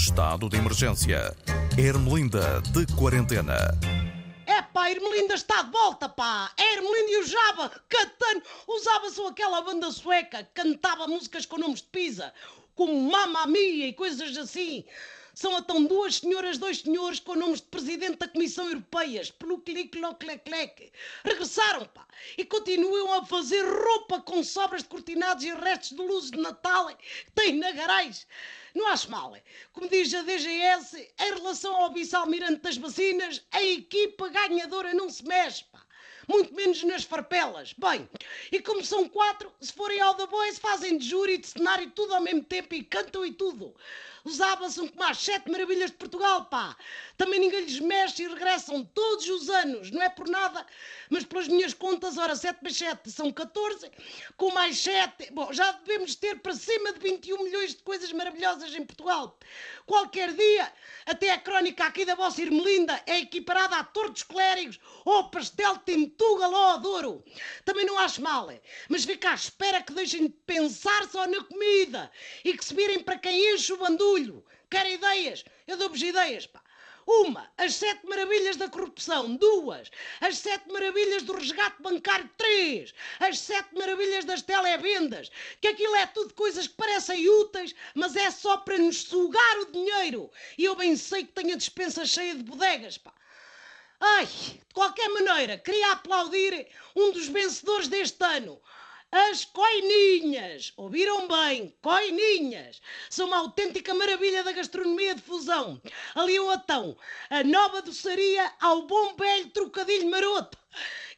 Estado de emergência. Ermelinda de quarentena. É pá, Ermelinda está de volta, pá! A Ermelinda e o Java, cantando, usava só aquela banda sueca, cantava músicas com nomes de pizza, como Mamma Mia e coisas assim. São então duas senhoras, dois senhores com nomes de presidente da Comissão Europeia, pelo clique clec Regressaram, pá, e continuam a fazer roupa com sobras de cortinados e restos de luzes de Natal que têm na garagem. Não acho mal. é? Como diz a DGS, em relação ao vice-almirante das vacinas, a equipa ganhadora não se mexe, pá. Muito menos nas farpelas. Bem, e como são quatro, se forem ao The Voice, fazem de júri de cenário tudo ao mesmo tempo e cantam e tudo. Os ABBA são como as sete maravilhas de Portugal, pá. Também ninguém lhes mexe e regressam todos os anos. Não é por nada, mas pelas minhas contas, ora, 7 mais 7 são 14, com mais 7, bom, já devemos ter para cima de 21 milhões de coisas maravilhosas em Portugal. Qualquer dia, até a crónica aqui da vossa Irmelinda é equiparada a Tortos Clérigos ou pastel de Tentuga ou Douro. Também não acho mal, é? mas fica à espera que deixem de pensar só na comida e que se virem para quem enche o bandulho. Quer ideias? Eu dou-vos ideias, pá. Uma, as sete maravilhas da corrupção. Duas, as sete maravilhas do resgate bancário. Três, as sete maravilhas das televendas. Que aquilo é tudo coisas que parecem úteis, mas é só para nos sugar o dinheiro. E eu bem sei que tenho a dispensa cheia de bodegas, pá. Ai, de qualquer maneira, queria aplaudir um dos vencedores deste ano. As coininhas, ouviram bem, coininhas, são uma autêntica maravilha da gastronomia de fusão. Ali o atão, a nova doçaria ao bom velho trocadilho maroto.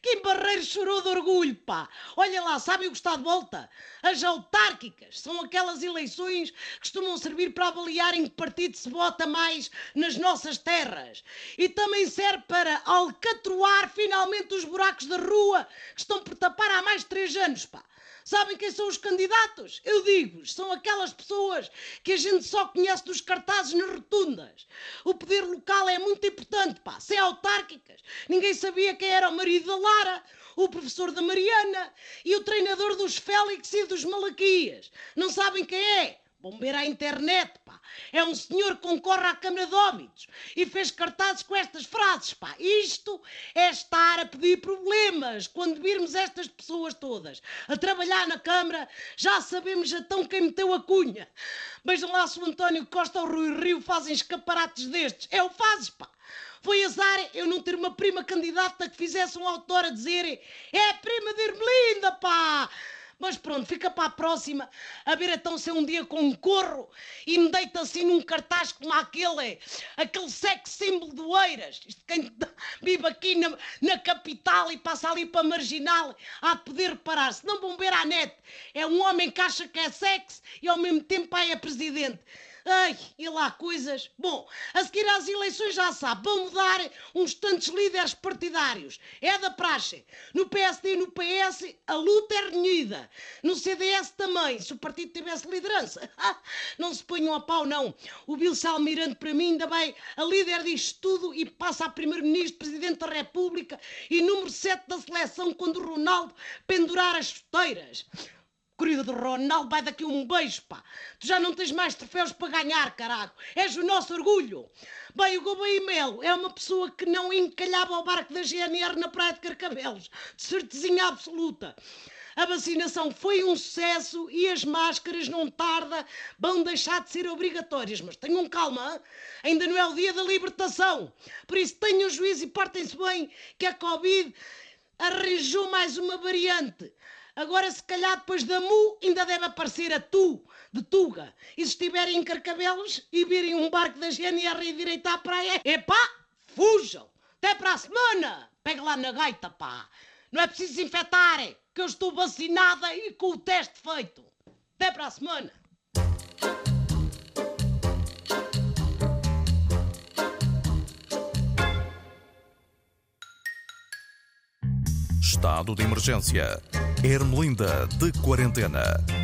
Quem Barreiro chorou de orgulho, pá. Olha lá, sabem o que está de volta? As autárquicas são aquelas eleições que costumam servir para avaliar em que partido se vota mais nas nossas terras. E também serve para alcatroar finalmente os buracos da rua que estão por tapar há mais de três anos, pá. Sabem quem são os candidatos? Eu digo-vos, são aquelas pessoas que a gente só conhece dos cartazes nas rotundas. O poder local é muito importante, pá. Sem autárquicas, ninguém sabia quem era o marido da Lara, o professor da Mariana e o treinador dos Félix e dos Malaquias. Não sabem quem é? Bombeiro à internet, pá. É um senhor que concorre à Câmara de Óbitos e fez cartazes com estas frases, pá. Isto é estar a pedir problemas. Quando virmos estas pessoas todas a trabalhar na Câmara, já sabemos então quem meteu a cunha. Vejam lá se o António Costa ou o Rui Rio fazem escaparates destes. É o fazes, pá. Foi azar eu não ter uma prima candidata que fizesse um autor a dizer é prima de Irmelinda, pá! Mas pronto, fica para a próxima a ver então se um dia concorro e me deito assim num cartaz como aquele, aquele sex símbolo do Eiras. Isto quem vive aqui na, na capital e passa ali para marginal há de poder reparar. Se não bombear à net, é um homem que acha que é sexo e ao mesmo tempo é presidente. Ai, e lá coisas. Bom, a seguir às eleições já sabe, vão mudar uns tantos líderes partidários. É da praxe. No PSD e no PS, a luta é renhida. No CDS também, se o partido tivesse liderança. Não se ponham a pau, não. O Bilce Almirante, para mim, ainda bem, a líder disto tudo e passa a primeiro-ministro, presidente da República e número 7 da seleção quando o Ronaldo pendurar as chuteiras. Querido do Ronaldo, vai daqui um beijo, pá. Tu já não tens mais troféus para ganhar, caraca. És o nosso orgulho. Bem, o Gouveia Melo é uma pessoa que não encalhava o barco da GNR na praia de Carcavelos. De certezinha absoluta. A vacinação foi um sucesso e as máscaras não tarda vão deixar de ser obrigatórias. Mas tenham calma, hein? ainda não é o dia da libertação. Por isso tenham juízo e partem-se bem que a Covid arranjou mais uma variante. Agora, se calhar, depois da Mu, ainda deve aparecer a Tu, de Tuga. E se estiverem em Carcabelos e virem um barco da GNR e direito à praia, epá, fujam! Até para a semana! Pega lá na gaita, pá! Não é preciso infectar, é que eu estou vacinada e com o teste feito. Até para a semana! Estado de emergência. Ermelinda de quarentena.